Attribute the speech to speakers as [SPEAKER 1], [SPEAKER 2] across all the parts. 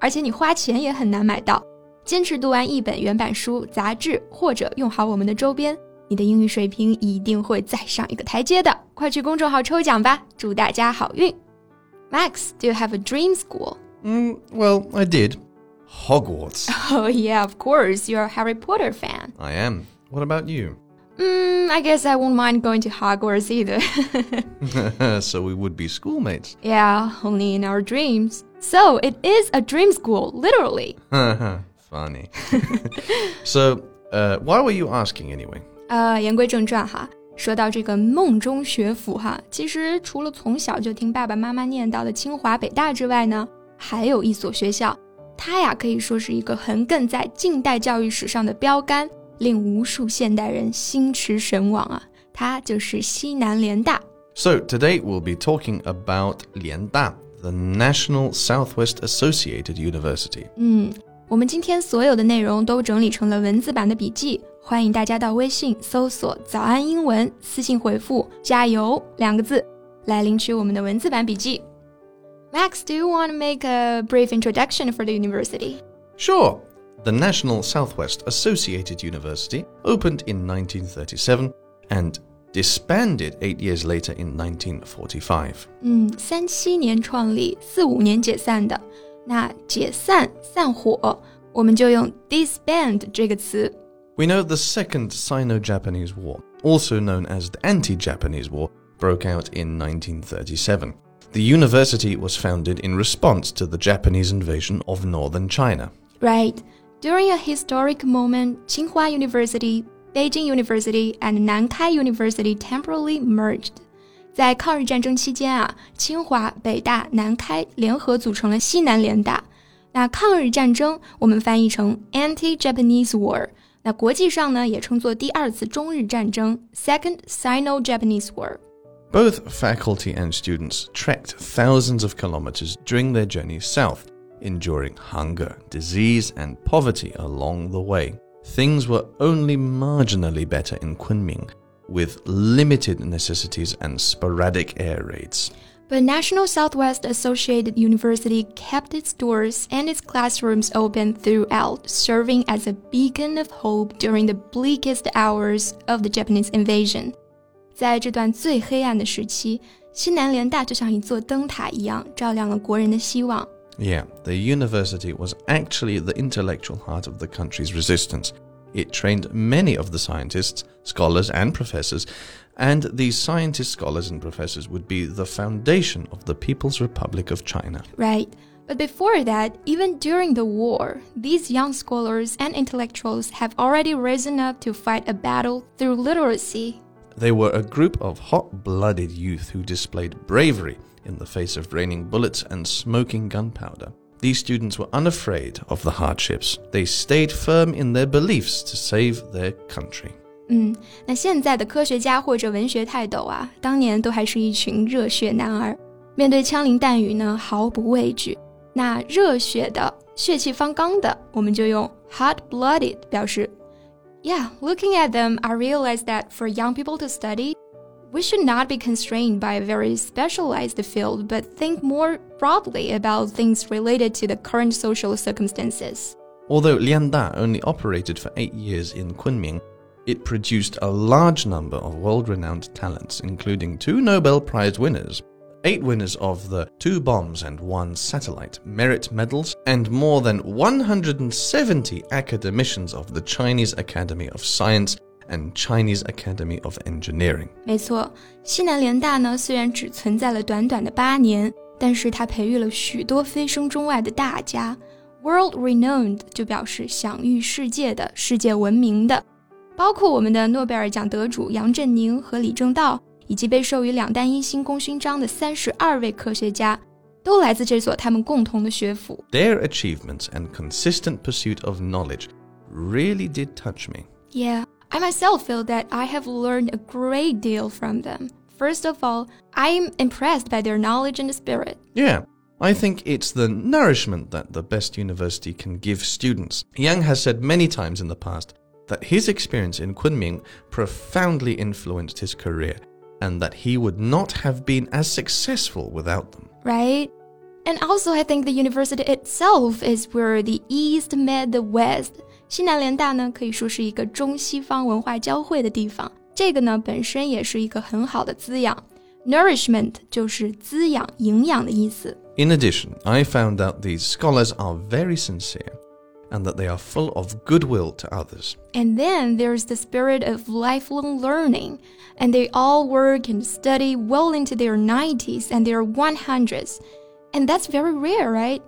[SPEAKER 1] 而且你花钱也很难买到。坚持读完一本原版书、杂志，或者用好我们的周边，你的英语水平一定会再上一个台阶的。快去公众号抽奖吧，祝大家好运！Max，do you have a dream school?
[SPEAKER 2] Mm, well, I did. Hogwarts.
[SPEAKER 1] Oh yeah, of course. You're a Harry Potter fan.
[SPEAKER 2] I am. What about you?
[SPEAKER 1] Mm, I guess I won't mind going to Hogwarts either.
[SPEAKER 2] so we would be schoolmates.
[SPEAKER 1] yeah, only in our dreams. So it is a dream school, literally.
[SPEAKER 2] Funny. so, uh, why were you asking anyway?
[SPEAKER 1] 呃，言归正传哈，说到这个梦中学府哈，其实除了从小就听爸爸妈妈念叨的清华、北大之外呢，还有一所学校，它呀可以说是一个横亘在近代教育史上的标杆， 令无数现代人心驰神往啊！它就是西南联大。
[SPEAKER 2] So, today we'll be talking about Lianda, the National Southwest Associated University.
[SPEAKER 1] 嗯，我们今天所有的内容都整理成了文字版的笔记，欢迎大家到微信搜索“早安英文”，私信回复“加油”两个字来领取我们的文字版笔记。Max, do you want to make a brief introduction for the university?
[SPEAKER 2] Sure. The National Southwest Associated University opened in 1937 and disbanded eight years later in 1945.
[SPEAKER 1] 嗯，三七年创立，四五年解散的。那解散、散伙，我们就用 disband 这个词。
[SPEAKER 2] We know the Second Sino Japanese War, also known as the Anti Japanese War, broke out in 1937. The university was founded in response to the Japanese invasion of northern China.
[SPEAKER 1] Right. During a historic moment, Tsinghua University, Beijing University, and Nankai University temporarily merged. 在抗日战争期间啊，清华、北大、南开联合组成了西南联大。那抗日战争我们翻译成 Anti-Japanese War，那国际上呢也称作第二次中日战争 （Second Sino-Japanese War）。
[SPEAKER 2] Both faculty and students trekked thousands of kilometers during their journey south, enduring hunger, disease, and poverty along the way. Things were only marginally better in Kunming, with limited necessities and sporadic air raids.
[SPEAKER 1] But National Southwest Associated University kept its doors and its classrooms open throughout, serving as a beacon of hope during the bleakest hours of the Japanese invasion. 在这段最黑暗的时期，西南联大就像一座灯塔一样，照亮了国人的希望。
[SPEAKER 2] Yeah, the university was actually the intellectual heart of the country's resistance. It trained many of the scientists, scholars, and professors, and these scientists, scholars, and professors would be the foundation of the People's Republic of China.
[SPEAKER 1] Right. But before that, even during the war, these young scholars and intellectuals have already risen up to fight a battle through literacy.
[SPEAKER 2] They were a group of hot blooded youth who displayed bravery in the face of raining bullets and smoking gunpowder. These students were unafraid of the hardships. They stayed firm in their beliefs to save their country.
[SPEAKER 1] 嗯，那现在的科学家或者文学泰斗啊，当年都还是一群热血男儿，面对枪林弹雨呢毫不畏惧。那热血的、血气方刚的，我们就用 hot-blooded 表示。 yeah, looking at them, I realized that for young people to study, we should not be constrained by a very specialized field, but think more broadly about things related to the current social circumstances.
[SPEAKER 2] Although Lianda only operated for eight years in Kunming, it produced a large number of world renowned talents, including two Nobel Prize winners, eight winners of the Two Bombs and One Satellite merit medals, and more than 170 academicians of the Chinese Academy of Science and Chinese Academy of Engineering.
[SPEAKER 1] 没错，西南联大呢虽然只存在了短短的八年，但是它培育了许多飞升中外的大家。World renowned 就表示享誉世界的、世界闻名的，包括我们的诺贝尔奖得主杨振宁和李政道， 以及被授予两弹一星功勋章的三十二位科学家， 都来自这所他们共同的学府。
[SPEAKER 2] Their achievements and consistent pursuit of knowledge really did touch me.
[SPEAKER 1] Yeah, I myself feel that I have learned a great deal from them. First of all, I'm impressed by their knowledge and spirit.
[SPEAKER 2] Yeah, I think it's the nourishment that the best university can give students. Yang has said many times in the past that his experience in Kunming profoundly influenced his career and that he would not have been as successful without them.
[SPEAKER 1] right? And also, I think the university itself is where the East met the West. 西南联大呢，可以说是一个中西方文化交汇的地方。这个呢，本身也是一个很好的滋养。Nourishment 就是滋养、营养的意思。
[SPEAKER 2] In addition, I found out these scholars are very sincere and that they are full of goodwill to others.
[SPEAKER 1] And then there's the spirit of lifelong learning, and they all work and study well into their 90s and their 100s. And that's very rare, right?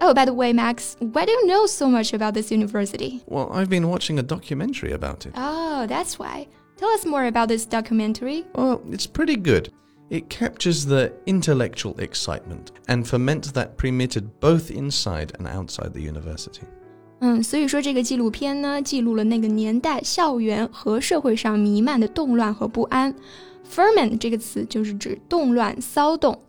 [SPEAKER 1] Oh, by the way, Max, why do you know so much about this university?
[SPEAKER 2] Well, I've been watching a documentary about it.
[SPEAKER 1] Oh, that's why. Tell us more about this documentary.
[SPEAKER 2] Well, it's pretty good. It captures the intellectual excitement and ferments that permitted both inside and outside the university.
[SPEAKER 1] 嗯，所以说这个纪录片呢，记录了那个年代校园和社会上弥漫的动乱和不安。Ferment 这个词就是指动乱、骚动。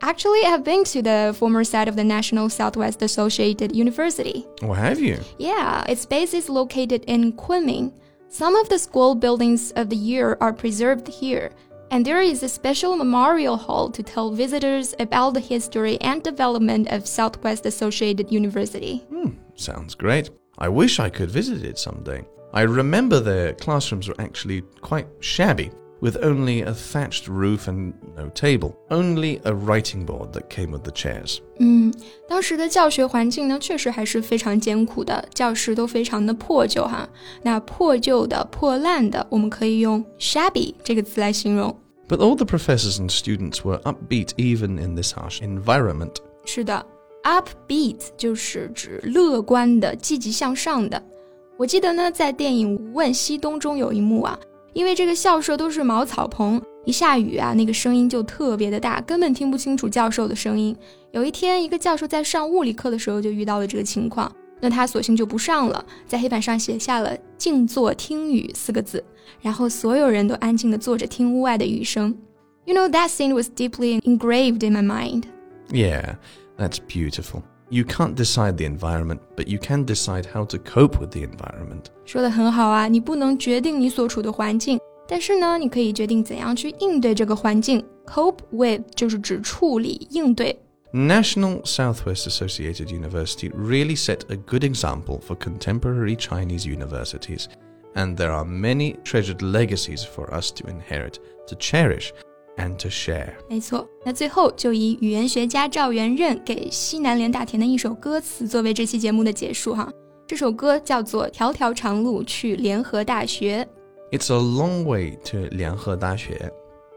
[SPEAKER 1] Actually, I've been to the former site of the National Southwest Associated University.
[SPEAKER 2] Or have you?
[SPEAKER 1] Yeah, its base is located in Kunming. Some of the school buildings of the year are preserved here, and there is a special memorial hall to tell visitors about the history and development of Southwest Associated University.
[SPEAKER 2] Hmm, sounds great. I wish I could visit it someday. I remember their classrooms were actually quite shabby, with only a thatched roof and no table, only a writing board that came with the chairs.
[SPEAKER 1] 嗯，当时的教学环境呢，确实还是非常艰苦的，教室都非常的破旧哈。那破旧的、破烂的，我们可以用 shabby 这个词来形容。
[SPEAKER 2] But all the professors and students were upbeat even in this harsh environment.
[SPEAKER 1] 是的 ，upbeat 就是指乐观的、积极向上的。我记得呢，在电影《无问西东》中有一幕啊，因为这个校舍都是茅草棚，一下雨啊，那个声音就特别的大，根本听不清楚教授的声音。有一天，一个教授在上物理课的时候就遇到了这个情况，那他索性就不上了，在黑板上写下了“静坐听雨”四个字，然后所有人都安静的坐着听屋外的雨声。You know that scene was deeply engraved in my mind.
[SPEAKER 2] Yeah, that's beautiful. You can't decide the environment, but you can decide how to cope with the environment.
[SPEAKER 1] 说的很好啊，你不能决定你所处的环境，但是呢，你可以决定怎样去应对这个环境。Cope with 就是指处理、应对。
[SPEAKER 2] National Southwest Associated University really set a good example for contemporary Chinese universities, and there are many treasured legacies for us to inherit, to cherish, and to share。
[SPEAKER 1] 没错，那最后就以语言学家赵元任给西南联大田的一首歌词作为这期节目的结束哈。这首歌叫做《条条长路去联合大学》。
[SPEAKER 2] It's a long way to 联合大学。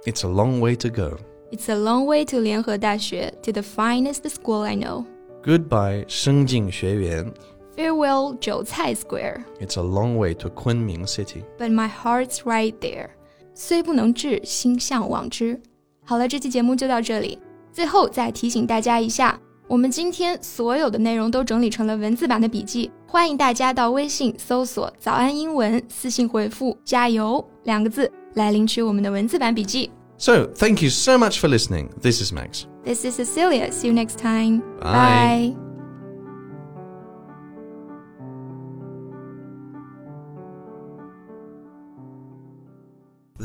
[SPEAKER 2] It's a long way to go.
[SPEAKER 1] It's a long way to 联合大学 to the finest school I know.
[SPEAKER 2] Goodbye 圣经学院。
[SPEAKER 1] Farewell 韭菜 Square.
[SPEAKER 2] It's a long way to Kunming City.
[SPEAKER 1] But my heart's right there. 虽不能至，心向往之。好了，这期节目就到这里。最后再提醒大家一下，我们今天所有的内容都整理成了文字版的笔记，欢迎大家到微信搜索“早安英文”，私信回复“加油”两个字来领取我们的文字版笔记。
[SPEAKER 2] So, thank you so much for listening. This is Max.
[SPEAKER 1] This is Cecilia. See you next time.
[SPEAKER 2] Bye.
[SPEAKER 1] Bye.